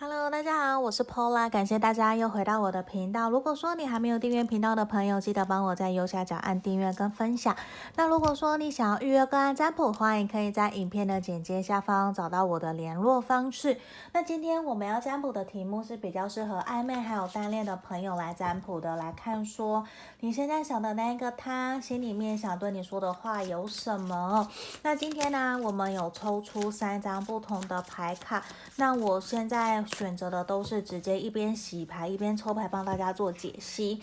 Hello，大家好，我是 Pola，感谢大家又回到我的频道。如果说你还没有订阅频道的朋友，记得帮我在右下角按订阅跟分享。那如果说你想要预约个案占卜，欢迎可以在影片的简介下方找到我的联络方式。那今天我们要占卜的题目是比较适合暧昧还有单恋的朋友来占卜的，来看说你现在想的那个他心里面想对你说的话有什么？那今天呢，我们有抽出三张不同的牌卡，那我现在。选择的都是直接一边洗牌一边抽牌帮大家做解析。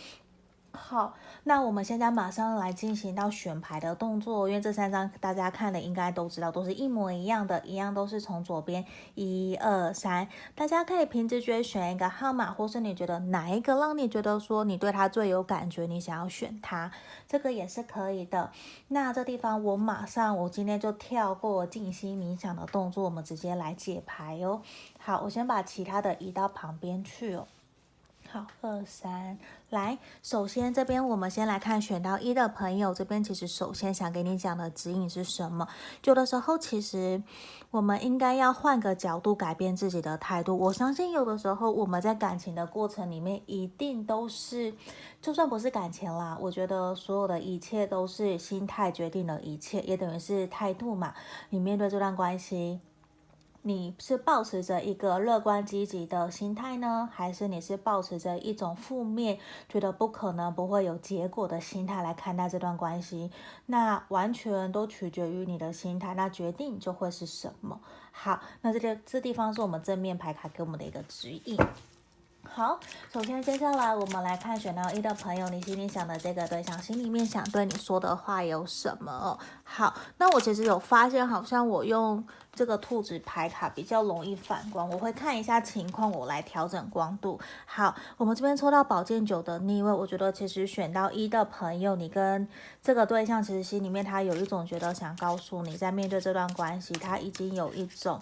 好，那我们现在马上来进行到选牌的动作，因为这三张大家看的应该都知道，都是一模一样的，一样都是从左边一二三，大家可以凭直觉选一个号码，或是你觉得哪一个让你觉得说你对他最有感觉，你想要选他，这个也是可以的。那这地方我马上，我今天就跳过静心冥想的动作，我们直接来解牌哦。好，我先把其他的移到旁边去哦。好，二三，来，首先这边我们先来看选到一的朋友，这边其实首先想给你讲的指引是什么？有的时候其实我们应该要换个角度改变自己的态度。我相信有的时候我们在感情的过程里面，一定都是，就算不是感情啦，我觉得所有的一切都是心态决定了一切，也等于是态度嘛。你面对这段关系。你是保持着一个乐观积极的心态呢，还是你是保持着一种负面，觉得不可能不会有结果的心态来看待这段关系？那完全都取决于你的心态，那决定就会是什么？好，那这个这地方是我们正面牌卡给我们的一个指引。好，首先接下来我们来看选到一的朋友，你心里想的这个对象心里面想对你说的话有什么？好，那我其实有发现，好像我用这个兔子牌卡比较容易反光，我会看一下情况，我来调整光度。好，我们这边抽到宝剑九的逆位，我觉得其实选到一的朋友，你跟这个对象其实心里面他有一种觉得想告诉你，在面对这段关系，他已经有一种。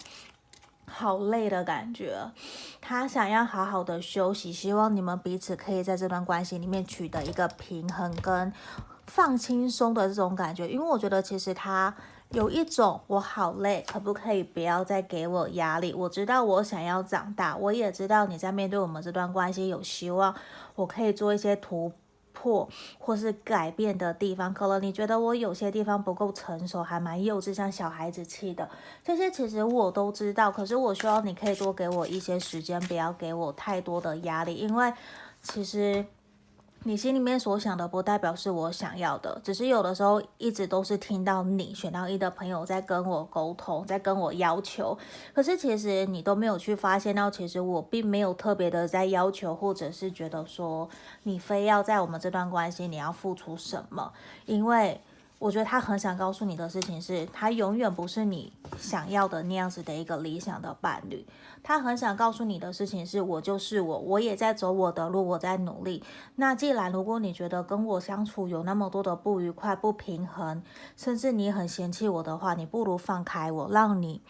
好累的感觉，他想要好好的休息，希望你们彼此可以在这段关系里面取得一个平衡跟放轻松的这种感觉。因为我觉得其实他有一种我好累，可不可以不要再给我压力？我知道我想要长大，我也知道你在面对我们这段关系有希望，我可以做一些突或。或是改变的地方，可能你觉得我有些地方不够成熟，还蛮幼稚，像小孩子气的，这些其实我都知道。可是我希望你可以多给我一些时间，不要给我太多的压力，因为其实。你心里面所想的不代表是我想要的，只是有的时候一直都是听到你选到一的朋友在跟我沟通，在跟我要求，可是其实你都没有去发现到，其实我并没有特别的在要求，或者是觉得说你非要在我们这段关系你要付出什么，因为。我觉得他很想告诉你的事情是，他永远不是你想要的那样子的一个理想的伴侣。他很想告诉你的事情是，我就是我，我也在走我的路，我在努力。那既然如果你觉得跟我相处有那么多的不愉快、不平衡，甚至你很嫌弃我的话，你不如放开我，让你。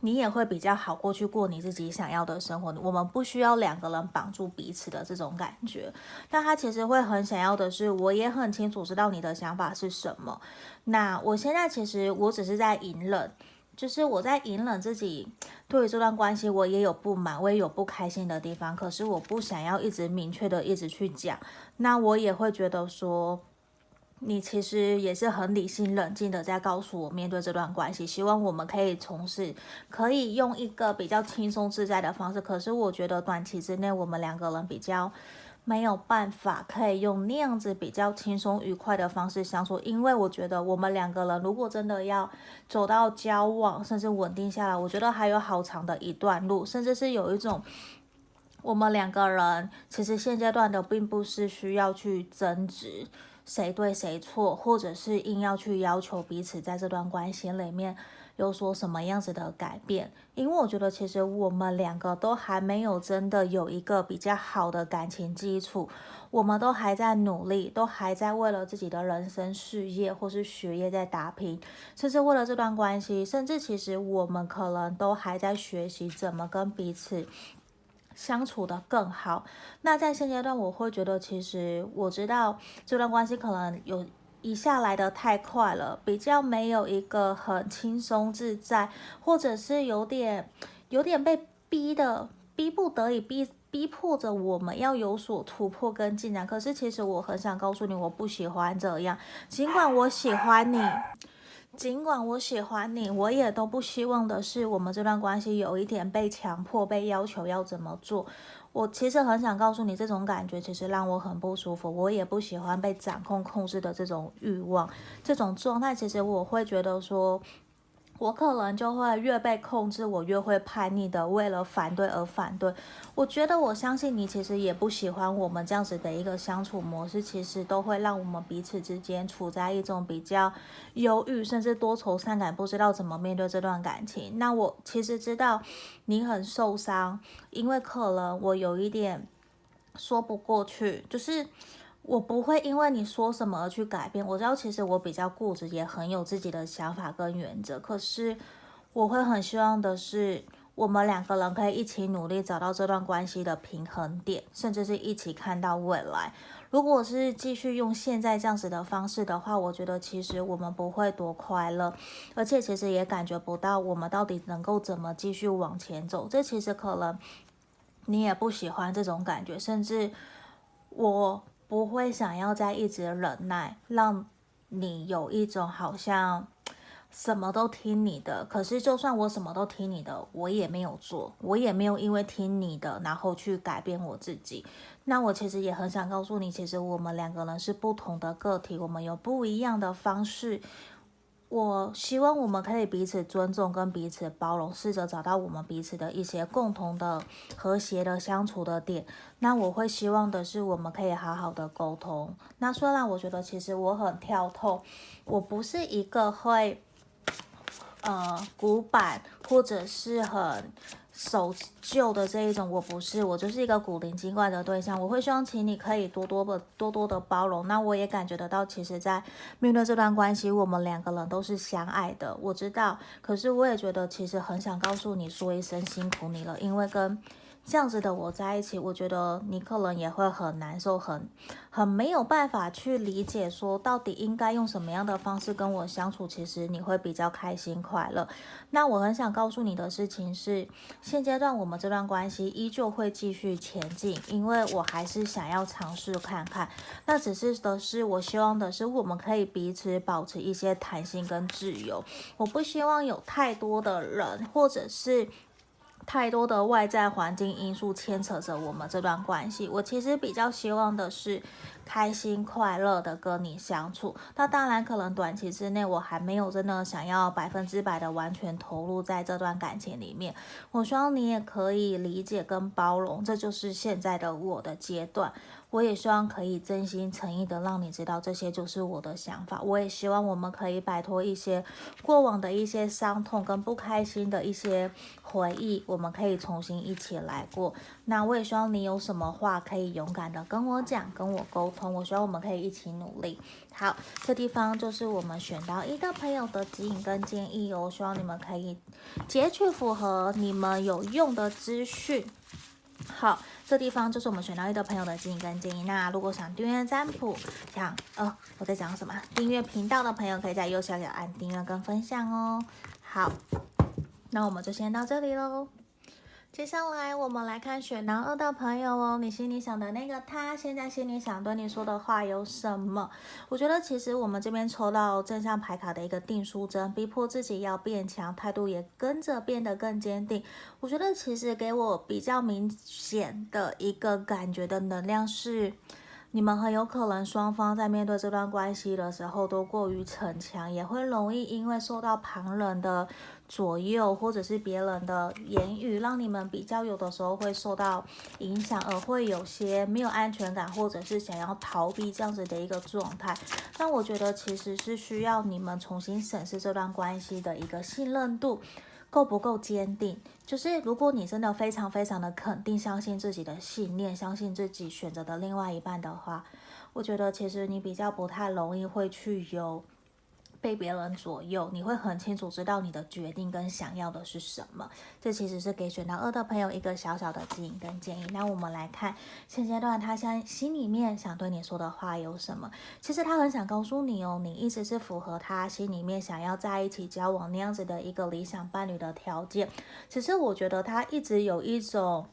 你也会比较好过去过你自己想要的生活。我们不需要两个人绑住彼此的这种感觉。但他其实会很想要的是，我也很清楚知道你的想法是什么。那我现在其实我只是在隐忍，就是我在隐忍自己对于这段关系，我也有不满，我也有不开心的地方。可是我不想要一直明确的一直去讲。那我也会觉得说。你其实也是很理性冷静的在告诉我，面对这段关系，希望我们可以从事，可以用一个比较轻松自在的方式。可是我觉得短期之内，我们两个人比较没有办法可以用那样子比较轻松愉快的方式相处，因为我觉得我们两个人如果真的要走到交往，甚至稳定下来，我觉得还有好长的一段路，甚至是有一种我们两个人其实现阶段的并不是需要去争执。谁对谁错，或者是硬要去要求彼此在这段关系里面有所什么样子的改变？因为我觉得其实我们两个都还没有真的有一个比较好的感情基础，我们都还在努力，都还在为了自己的人生、事业或是学业在打拼，甚至为了这段关系，甚至其实我们可能都还在学习怎么跟彼此。相处得更好。那在现阶段，我会觉得，其实我知道这段关系可能有一下来得太快了，比较没有一个很轻松自在，或者是有点有点被逼的。逼不得已逼逼迫着我们要有所突破跟进展。可是其实我很想告诉你，我不喜欢这样。尽管我喜欢你，尽管我喜欢你，我也都不希望的是我们这段关系有一点被强迫、被要求要怎么做。我其实很想告诉你，这种感觉其实让我很不舒服。我也不喜欢被掌控、控制的这种欲望，这种状态，其实我会觉得说。我可能就会越被控制，我越会叛逆的，为了反对而反对。我觉得，我相信你其实也不喜欢我们这样子的一个相处模式，其实都会让我们彼此之间处在一种比较忧郁，甚至多愁善感，不知道怎么面对这段感情。那我其实知道你很受伤，因为可能我有一点说不过去，就是。我不会因为你说什么而去改变。我知道其实我比较固执，也很有自己的想法跟原则。可是我会很希望的是，我们两个人可以一起努力，找到这段关系的平衡点，甚至是一起看到未来。如果是继续用现在这样子的方式的话，我觉得其实我们不会多快乐，而且其实也感觉不到我们到底能够怎么继续往前走。这其实可能你也不喜欢这种感觉，甚至我。不会想要再一直忍耐，让你有一种好像什么都听你的。可是就算我什么都听你的，我也没有做，我也没有因为听你的，然后去改变我自己。那我其实也很想告诉你，其实我们两个人是不同的个体，我们有不一样的方式。我希望我们可以彼此尊重，跟彼此包容，试着找到我们彼此的一些共同的和谐的相处的点。那我会希望的是，我们可以好好的沟通。那虽然我觉得其实我很跳脱，我不是一个会，呃，古板或者是很。守旧的这一种，我不是，我就是一个古灵精怪的对象。我会希望请你可以多多的、多多的包容。那我也感觉得到，其实，在面对这段关系，我们两个人都是相爱的。我知道，可是我也觉得，其实很想告诉你说一声辛苦你了，因为跟。这样子的我在一起，我觉得你可能也会很难受，很很没有办法去理解，说到底应该用什么样的方式跟我相处，其实你会比较开心快乐。那我很想告诉你的事情是，现阶段我们这段关系依旧会继续前进，因为我还是想要尝试看看。那只是的是，我希望的是我们可以彼此保持一些弹性跟自由。我不希望有太多的人，或者是。太多的外在环境因素牵扯着我们这段关系，我其实比较希望的是开心快乐的跟你相处。那当然，可能短期之内我还没有真的想要百分之百的完全投入在这段感情里面。我希望你也可以理解跟包容，这就是现在的我的阶段。我也希望可以真心诚意的让你知道，这些就是我的想法。我也希望我们可以摆脱一些过往的一些伤痛跟不开心的一些回忆，我们可以重新一起来过。那我也希望你有什么话可以勇敢的跟我讲，跟我沟通。我希望我们可以一起努力。好，这地方就是我们选到一个朋友的指引跟建议哦。希望你们可以截取符合你们有用的资讯。好。这地方就是我们选到一的朋友的建议跟建议。那如果想订阅占卜，想呃我在讲什么？订阅频道的朋友可以在右下角按订阅跟分享哦。好，那我们就先到这里喽。接下来我们来看选男二的朋友哦，你心里想的那个他，现在心里想对你说的话有什么？我觉得其实我们这边抽到正向牌卡的一个定书针，逼迫自己要变强，态度也跟着变得更坚定。我觉得其实给我比较明显的一个感觉的能量是。你们很有可能双方在面对这段关系的时候都过于逞强，也会容易因为受到旁人的左右，或者是别人的言语，让你们比较有的时候会受到影响，而会有些没有安全感，或者是想要逃避这样子的一个状态。但我觉得其实是需要你们重新审视这段关系的一个信任度。够不够坚定？就是如果你真的非常非常的肯定，相信自己的信念，相信自己选择的另外一半的话，我觉得其实你比较不太容易会去有。被别人左右，你会很清楚知道你的决定跟想要的是什么。这其实是给选到二的朋友一个小小的指引跟建议。那我们来看现阶段他现在心里面想对你说的话有什么？其实他很想告诉你哦，你一直是符合他心里面想要在一起交往那样子的一个理想伴侣的条件。只是我觉得他一直有一种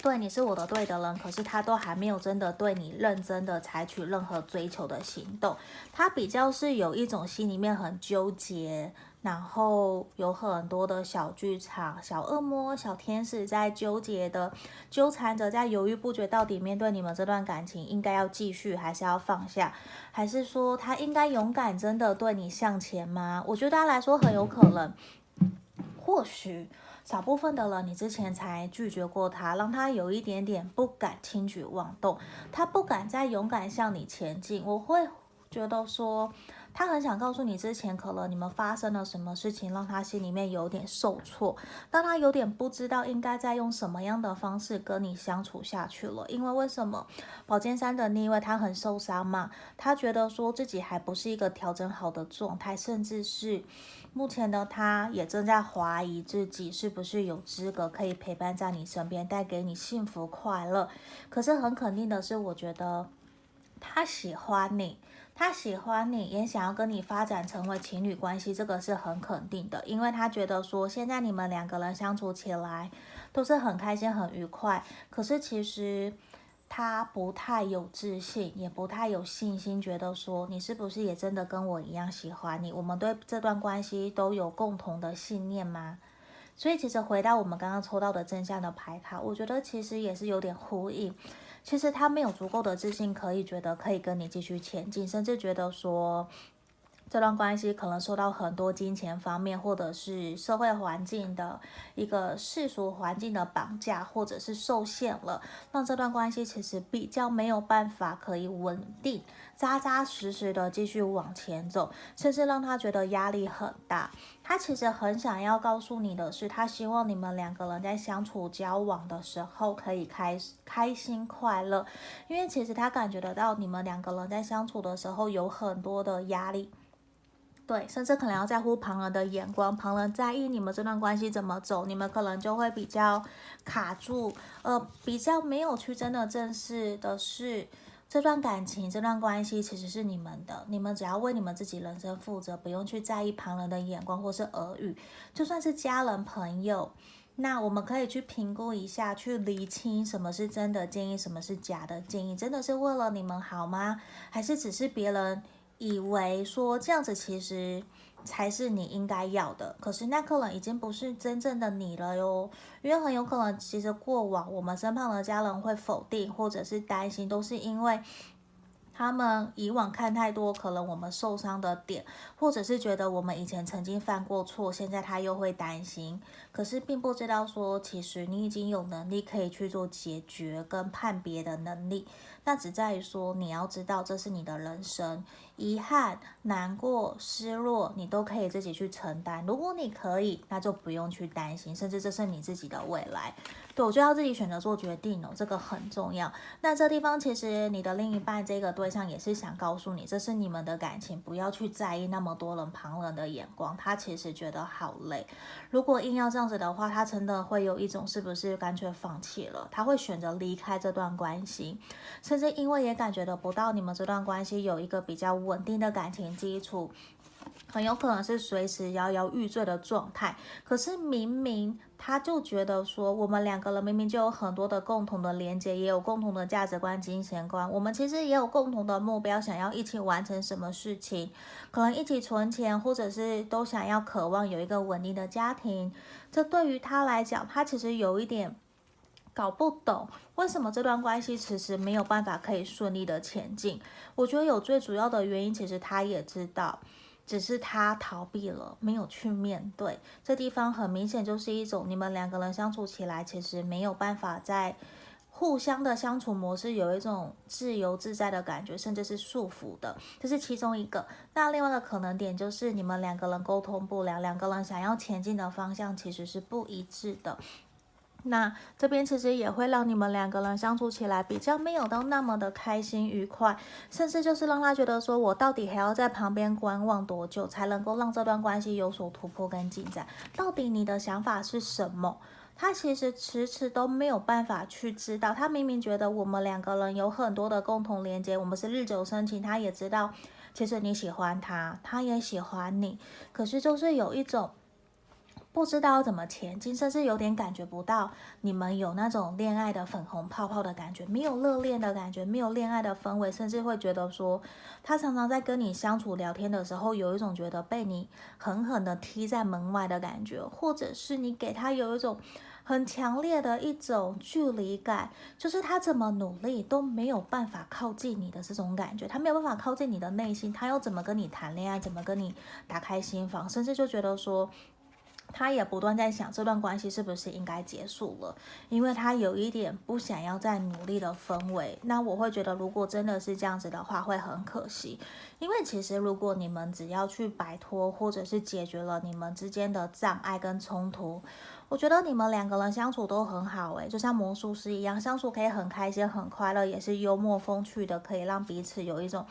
对，你是我的对的人，可是他都还没有真的对你认真的采取任何追求的行动，他比较是有一种心里面很纠结，然后有很多的小剧场、小恶魔、小天使在纠结的纠缠着，在犹豫不决，到底面对你们这段感情应该要继续还是要放下，还是说他应该勇敢真的对你向前吗？我觉得他来说很有可能，或许。少部分的人，你之前才拒绝过他，让他有一点点不敢轻举妄动，他不敢再勇敢向你前进。我会觉得说，他很想告诉你，之前可能你们发生了什么事情，让他心里面有点受挫，让他有点不知道应该再用什么样的方式跟你相处下去了。因为为什么？宝剑三的逆位，他很受伤嘛，他觉得说自己还不是一个调整好的状态，甚至是。目前的他也正在怀疑自己是不是有资格可以陪伴在你身边，带给你幸福快乐。可是很肯定的是，我觉得他喜欢你，他喜欢你，也想要跟你发展成为情侣关系，这个是很肯定的，因为他觉得说现在你们两个人相处起来都是很开心、很愉快。可是其实。他不太有自信，也不太有信心，觉得说你是不是也真的跟我一样喜欢你？我们对这段关系都有共同的信念吗？所以其实回到我们刚刚抽到的真相的牌卡，我觉得其实也是有点呼应。其实他没有足够的自信，可以觉得可以跟你继续前进，甚至觉得说。这段关系可能受到很多金钱方面，或者是社会环境的一个世俗环境的绑架，或者是受限了，让这段关系其实比较没有办法可以稳定、扎扎实实的继续往前走，甚至让他觉得压力很大。他其实很想要告诉你的是，他希望你们两个人在相处交往的时候可以开开心快乐，因为其实他感觉得到你们两个人在相处的时候有很多的压力。对，甚至可能要在乎旁人的眼光，旁人在意你们这段关系怎么走，你们可能就会比较卡住，呃，比较没有去真的正视的是这段感情、这段关系其实是你们的，你们只要为你们自己人生负责，不用去在意旁人的眼光或是耳语，就算是家人朋友，那我们可以去评估一下，去厘清什么是真的建议，什么是假的建议，真的是为了你们好吗？还是只是别人？以为说这样子其实才是你应该要的，可是那可能已经不是真正的你了哟，因为很有可能其实过往我们身旁的家人会否定或者是担心，都是因为。他们以往看太多，可能我们受伤的点，或者是觉得我们以前曾经犯过错，现在他又会担心。可是并不知道说，其实你已经有能力可以去做解决跟判别的能力。那只在于说，你要知道这是你的人生，遗憾、难过、失落，你都可以自己去承担。如果你可以，那就不用去担心，甚至这是你自己的未来。对，我就要自己选择做决定哦，这个很重要。那这地方其实你的另一半这个对象也是想告诉你，这是你们的感情，不要去在意那么多人旁人的眼光。他其实觉得好累，如果硬要这样子的话，他真的会有一种是不是干脆放弃了？他会选择离开这段关系，甚至因为也感觉得不到你们这段关系有一个比较稳定的感情基础。很有可能是随时摇摇欲坠的状态，可是明明他就觉得说，我们两个人明明就有很多的共同的连接，也有共同的价值观、金钱观，我们其实也有共同的目标，想要一起完成什么事情，可能一起存钱，或者是都想要渴望有一个稳定的家庭。这对于他来讲，他其实有一点搞不懂，为什么这段关系迟迟没有办法可以顺利的前进。我觉得有最主要的原因，其实他也知道。只是他逃避了，没有去面对。这地方很明显就是一种你们两个人相处起来，其实没有办法在互相的相处模式有一种自由自在的感觉，甚至是束缚的，这是其中一个。那另外的可能点就是你们两个人沟通不良，两个人想要前进的方向其实是不一致的。那这边其实也会让你们两个人相处起来比较没有到那么的开心愉快，甚至就是让他觉得说，我到底还要在旁边观望多久才能够让这段关系有所突破跟进展？到底你的想法是什么？他其实迟迟都没有办法去知道。他明明觉得我们两个人有很多的共同连接，我们是日久生情，他也知道其实你喜欢他，他也喜欢你，可是就是有一种。不知道怎么前进，甚至有点感觉不到你们有那种恋爱的粉红泡泡的感觉，没有热恋的感觉，没有恋爱的氛围，甚至会觉得说，他常常在跟你相处聊天的时候，有一种觉得被你狠狠的踢在门外的感觉，或者是你给他有一种很强烈的一种距离感，就是他怎么努力都没有办法靠近你的这种感觉，他没有办法靠近你的内心，他要怎么跟你谈恋爱，怎么跟你打开心房，甚至就觉得说。他也不断在想这段关系是不是应该结束了，因为他有一点不想要再努力的氛围。那我会觉得，如果真的是这样子的话，会很可惜。因为其实如果你们只要去摆脱或者是解决了你们之间的障碍跟冲突，我觉得你们两个人相处都很好诶，就像魔术师一样，相处可以很开心、很快乐，也是幽默风趣的，可以让彼此有一种。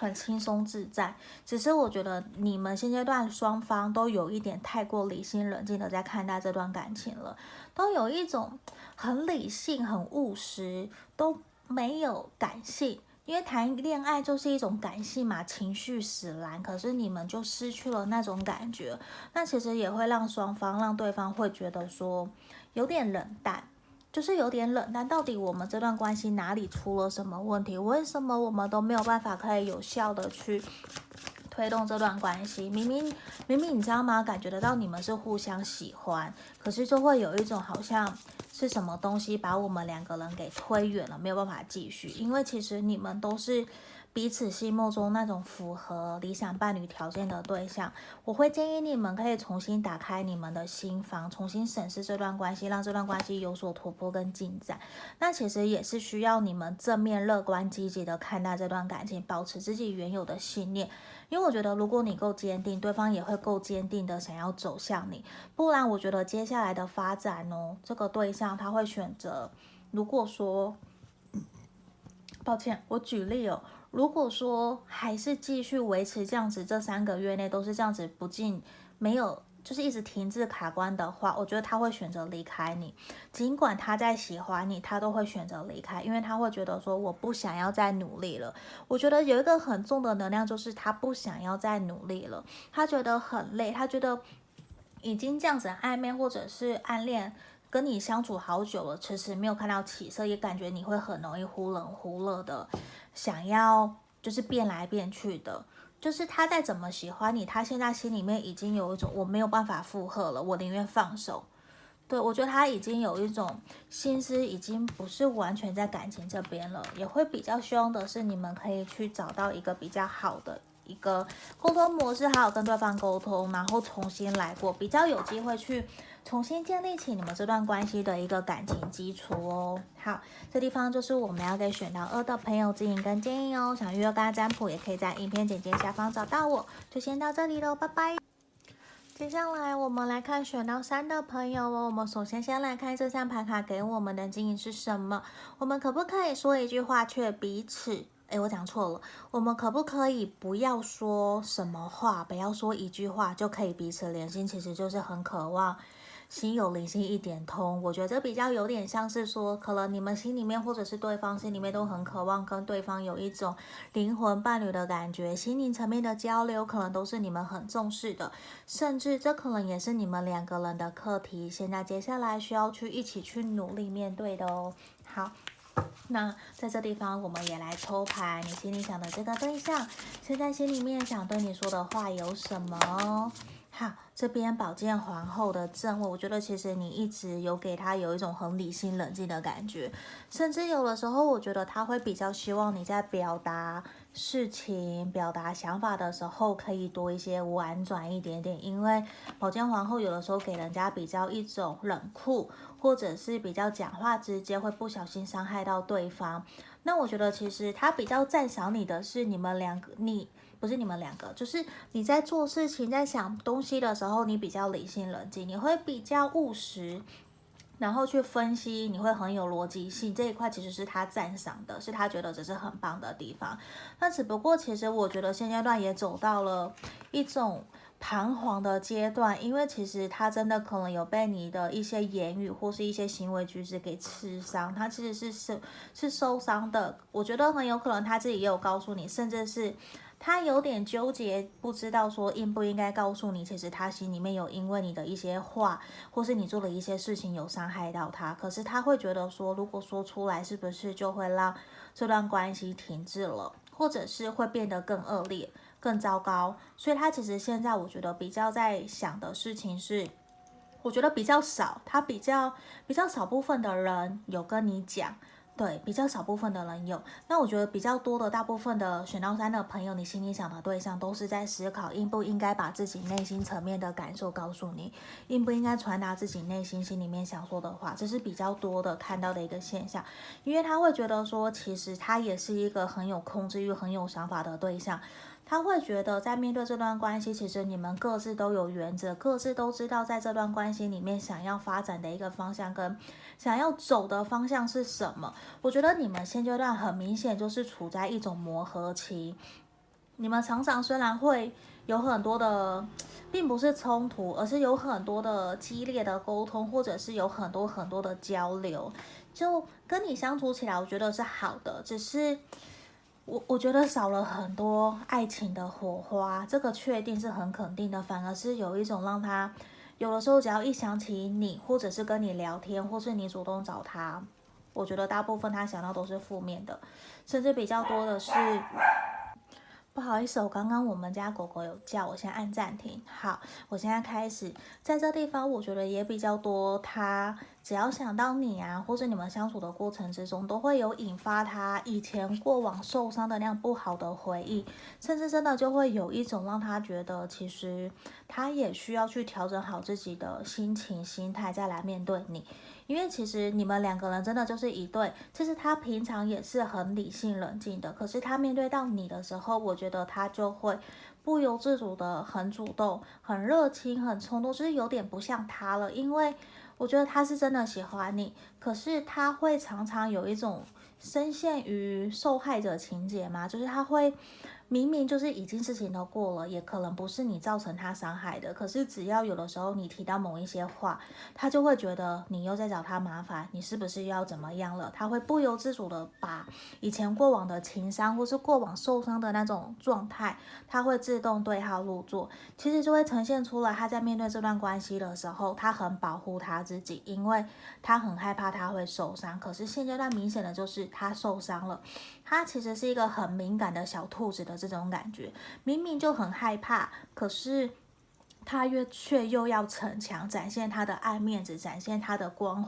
很轻松自在，只是我觉得你们现阶段双方都有一点太过理性冷静的在看待这段感情了，都有一种很理性、很务实，都没有感性。因为谈恋爱就是一种感性嘛，情绪使然，可是你们就失去了那种感觉，那其实也会让双方让对方会觉得说有点冷淡。就是有点冷，淡到底我们这段关系哪里出了什么问题？为什么我们都没有办法可以有效的去推动这段关系？明明明明你知道吗？感觉得到你们是互相喜欢，可是就会有一种好像是什么东西把我们两个人给推远了，没有办法继续。因为其实你们都是。彼此心目中那种符合理想伴侣条件的对象，我会建议你们可以重新打开你们的心房，重新审视这段关系，让这段关系有所突破跟进展。那其实也是需要你们正面、乐观、积极的看待这段感情，保持自己原有的信念。因为我觉得，如果你够坚定，对方也会够坚定的想要走向你。不然，我觉得接下来的发展哦，这个对象他会选择，如果说，抱歉，我举例哦。如果说还是继续维持这样子，这三个月内都是这样子不进，没有就是一直停滞卡关的话，我觉得他会选择离开你。尽管他在喜欢你，他都会选择离开，因为他会觉得说我不想要再努力了。我觉得有一个很重的能量，就是他不想要再努力了，他觉得很累，他觉得已经这样子暧昧或者是暗恋。跟你相处好久了，迟迟没有看到起色，也感觉你会很容易忽冷忽热的，想要就是变来变去的。就是他再怎么喜欢你，他现在心里面已经有一种我没有办法负荷了，我宁愿放手。对，我觉得他已经有一种心思，已经不是完全在感情这边了，也会比较希望的是你们可以去找到一个比较好的一个沟通模式，还有跟对方沟通，然后重新来过，比较有机会去。重新建立起你们这段关系的一个感情基础哦。好，这地方就是我们要给选到二的朋友指引跟建议哦。想预约个案占卜，也可以在影片简介下方找到我。就先到这里喽，拜拜。接下来我们来看选到三的朋友哦。我们首先先来看这张牌卡给我们的指引是什么？我们可不可以说一句话却彼此？哎，我讲错了。我们可不可以不要说什么话，不要说一句话就可以彼此连心？其实就是很渴望。心有灵犀一点通，我觉得这比较有点像是说，可能你们心里面或者是对方心里面都很渴望跟对方有一种灵魂伴侣的感觉，心灵层面的交流可能都是你们很重视的，甚至这可能也是你们两个人的课题，现在接下来需要去一起去努力面对的哦。好，那在这地方我们也来抽牌，你心里想的这个对象，现在心里面想对你说的话有什么？好，这边宝剑皇后的正位，我觉得其实你一直有给他有一种很理性冷静的感觉，甚至有的时候我觉得他会比较希望你在表达事情、表达想法的时候可以多一些婉转一点点，因为宝剑皇后有的时候给人家比较一种冷酷，或者是比较讲话直接，会不小心伤害到对方。那我觉得其实他比较赞赏你的是你们两个你。不是你们两个，就是你在做事情、在想东西的时候，你比较理性冷静，你会比较务实，然后去分析，你会很有逻辑性。这一块其实是他赞赏的，是他觉得这是很棒的地方。那只不过，其实我觉得现阶段也走到了一种彷徨的阶段，因为其实他真的可能有被你的一些言语或是一些行为举止给刺伤，他其实是是是受伤的。我觉得很有可能他自己也有告诉你，甚至是。他有点纠结，不知道说应不应该告诉你，其实他心里面有因为你的一些话，或是你做的一些事情有伤害到他，可是他会觉得说，如果说出来，是不是就会让这段关系停滞了，或者是会变得更恶劣、更糟糕？所以他其实现在我觉得比较在想的事情是，我觉得比较少，他比较比较少部分的人有跟你讲。对，比较少部分的人有，那我觉得比较多的大部分的选到三的朋友，你心里想的对象都是在思考应不应该把自己内心层面的感受告诉你，应不应该传达自己内心心里面想说的话，这是比较多的看到的一个现象，因为他会觉得说，其实他也是一个很有控制欲、很有想法的对象。他会觉得，在面对这段关系，其实你们各自都有原则，各自都知道在这段关系里面想要发展的一个方向跟想要走的方向是什么。我觉得你们现阶段很明显就是处在一种磨合期。你们常常虽然会有很多的，并不是冲突，而是有很多的激烈的沟通，或者是有很多很多的交流，就跟你相处起来，我觉得是好的，只是。我我觉得少了很多爱情的火花，这个确定是很肯定的，反而是有一种让他有的时候只要一想起你，或者是跟你聊天，或是你主动找他，我觉得大部分他想到都是负面的，甚至比较多的是。不好意思，我刚刚我们家狗狗有叫，我先按暂停。好，我现在开始，在这地方我觉得也比较多。他只要想到你啊，或者你们相处的过程之中，都会有引发他以前过往受伤的那样不好的回忆，甚至真的就会有一种让他觉得，其实他也需要去调整好自己的心情、心态，再来面对你。因为其实你们两个人真的就是一对，其实他平常也是很理性冷静的，可是他面对到你的时候，我觉得他就会不由自主的很主动、很热情、很冲动，就是有点不像他了。因为我觉得他是真的喜欢你，可是他会常常有一种深陷于受害者情节嘛，就是他会。明明就是已经事情都过了，也可能不是你造成他伤害的，可是只要有的时候你提到某一些话，他就会觉得你又在找他麻烦，你是不是又要怎么样了？他会不由自主的把以前过往的情伤或是过往受伤的那种状态，他会自动对号入座，其实就会呈现出了。他在面对这段关系的时候，他很保护他自己，因为他很害怕他会受伤。可是现阶段明显的就是他受伤了。他其实是一个很敏感的小兔子的这种感觉，明明就很害怕，可是他越却又要逞强，展现他的爱面子，展现他的光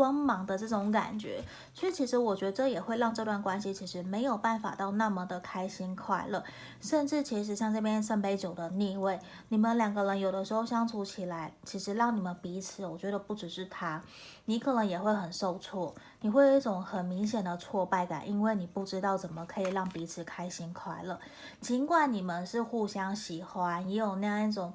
光芒的这种感觉。所以其实我觉得这也会让这段关系其实没有办法到那么的开心快乐，甚至其实像这边圣杯九的逆位，你们两个人有的时候相处起来，其实让你们彼此，我觉得不只是他，你可能也会很受挫。你会有一种很明显的挫败感，因为你不知道怎么可以让彼此开心快乐。尽管你们是互相喜欢，也有那样一种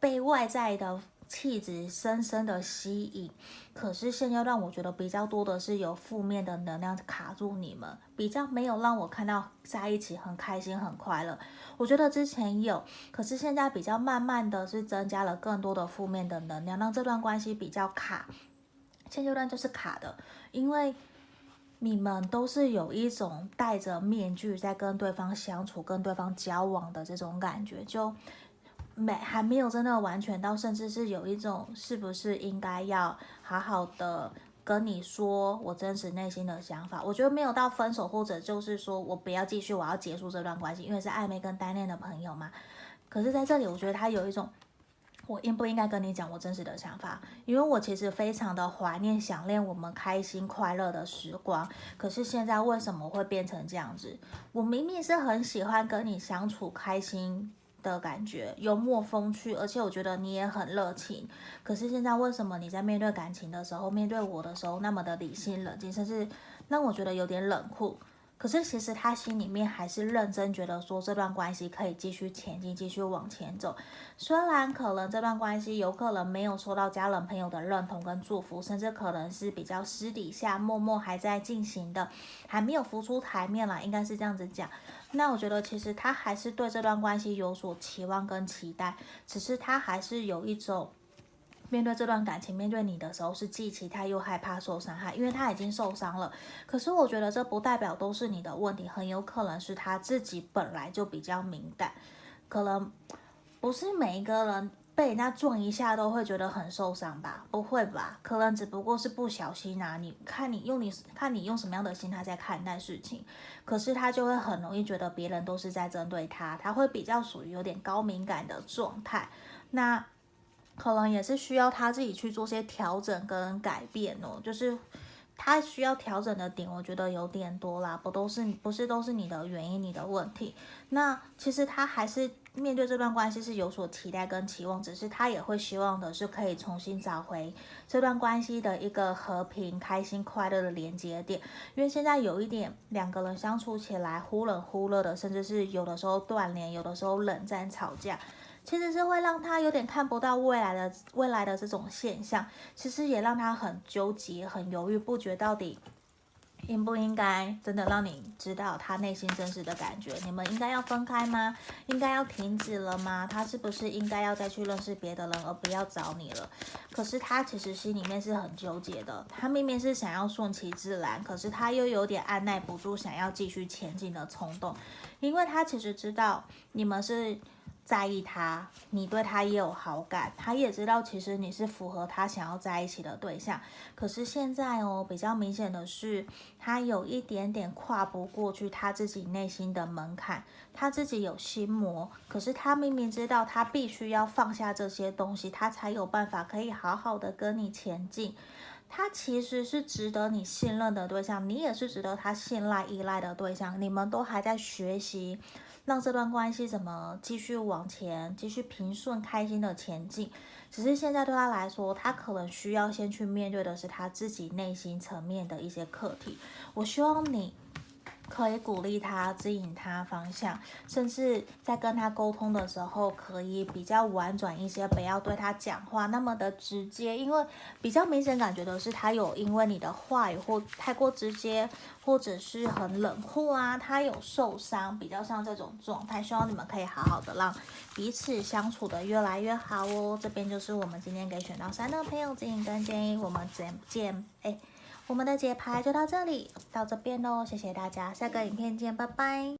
被外在的气质深深的吸引，可是现阶段我觉得比较多的是有负面的能量卡住你们，比较没有让我看到在一起很开心很快乐。我觉得之前有，可是现在比较慢慢的是增加了更多的负面的能量，让这段关系比较卡。现阶段就是卡的，因为你们都是有一种戴着面具在跟对方相处、跟对方交往的这种感觉，就没还没有真的完全到，甚至是有一种是不是应该要好好的跟你说我真实内心的想法。我觉得没有到分手，或者就是说我不要继续，我要结束这段关系，因为是暧昧跟单恋的朋友嘛。可是在这里，我觉得他有一种。我应不应该跟你讲我真实的想法？因为我其实非常的怀念、想念我们开心快乐的时光。可是现在为什么会变成这样子？我明明是很喜欢跟你相处、开心的感觉，幽默风趣，而且我觉得你也很热情。可是现在为什么你在面对感情的时候，面对我的时候那么的理性冷静，甚至让我觉得有点冷酷？可是其实他心里面还是认真觉得说这段关系可以继续前进，继续往前走。虽然可能这段关系有可能没有受到家人朋友的认同跟祝福，甚至可能是比较私底下默默还在进行的，还没有浮出台面来，应该是这样子讲。那我觉得其实他还是对这段关系有所期望跟期待，只是他还是有一种。面对这段感情，面对你的时候是既期待又害怕受伤害，因为他已经受伤了。可是我觉得这不代表都是你的问题，很有可能是他自己本来就比较敏感，可能不是每一个人被人家撞一下都会觉得很受伤吧？不会吧？可能只不过是不小心啊。你看你用你看你用什么样的心态在看待事情，可是他就会很容易觉得别人都是在针对他，他会比较属于有点高敏感的状态。那。可能也是需要他自己去做些调整跟改变哦，就是他需要调整的点，我觉得有点多啦，不都是不是都是你的原因、你的问题。那其实他还是面对这段关系是有所期待跟期望，只是他也会希望的是可以重新找回这段关系的一个和平、开心、快乐的连接点。因为现在有一点两个人相处起来忽冷忽热的，甚至是有的时候断联，有的时候冷战、吵架。其实是会让他有点看不到未来的未来的这种现象，其实也让他很纠结、很犹豫不决，到底应不应该真的让你知道他内心真实的感觉？你们应该要分开吗？应该要停止了吗？他是不是应该要再去认识别的人，而不要找你了？可是他其实心里面是很纠结的，他明明是想要顺其自然，可是他又有点按捺不住想要继续前进的冲动，因为他其实知道你们是。在意他，你对他也有好感，他也知道其实你是符合他想要在一起的对象。可是现在哦，比较明显的是，他有一点点跨不过去他自己内心的门槛，他自己有心魔。可是他明明知道，他必须要放下这些东西，他才有办法可以好好的跟你前进。他其实是值得你信任的对象，你也是值得他信赖依赖的对象。你们都还在学习。让这段关系怎么继续往前，继续平顺、开心的前进？只是现在对他来说，他可能需要先去面对的是他自己内心层面的一些课题。我希望你。可以鼓励他，指引他方向，甚至在跟他沟通的时候，可以比较婉转一些，不要对他讲话那么的直接，因为比较明显感觉的是他有因为你的话语或太过直接，或者是很冷酷啊，他有受伤，比较像这种状态。希望你们可以好好的让彼此相处的越来越好哦。这边就是我们今天给选到三的朋友指引跟建议，我们再见，哎。我们的解牌就到这里，到这边喽，谢谢大家，下个影片见，拜拜。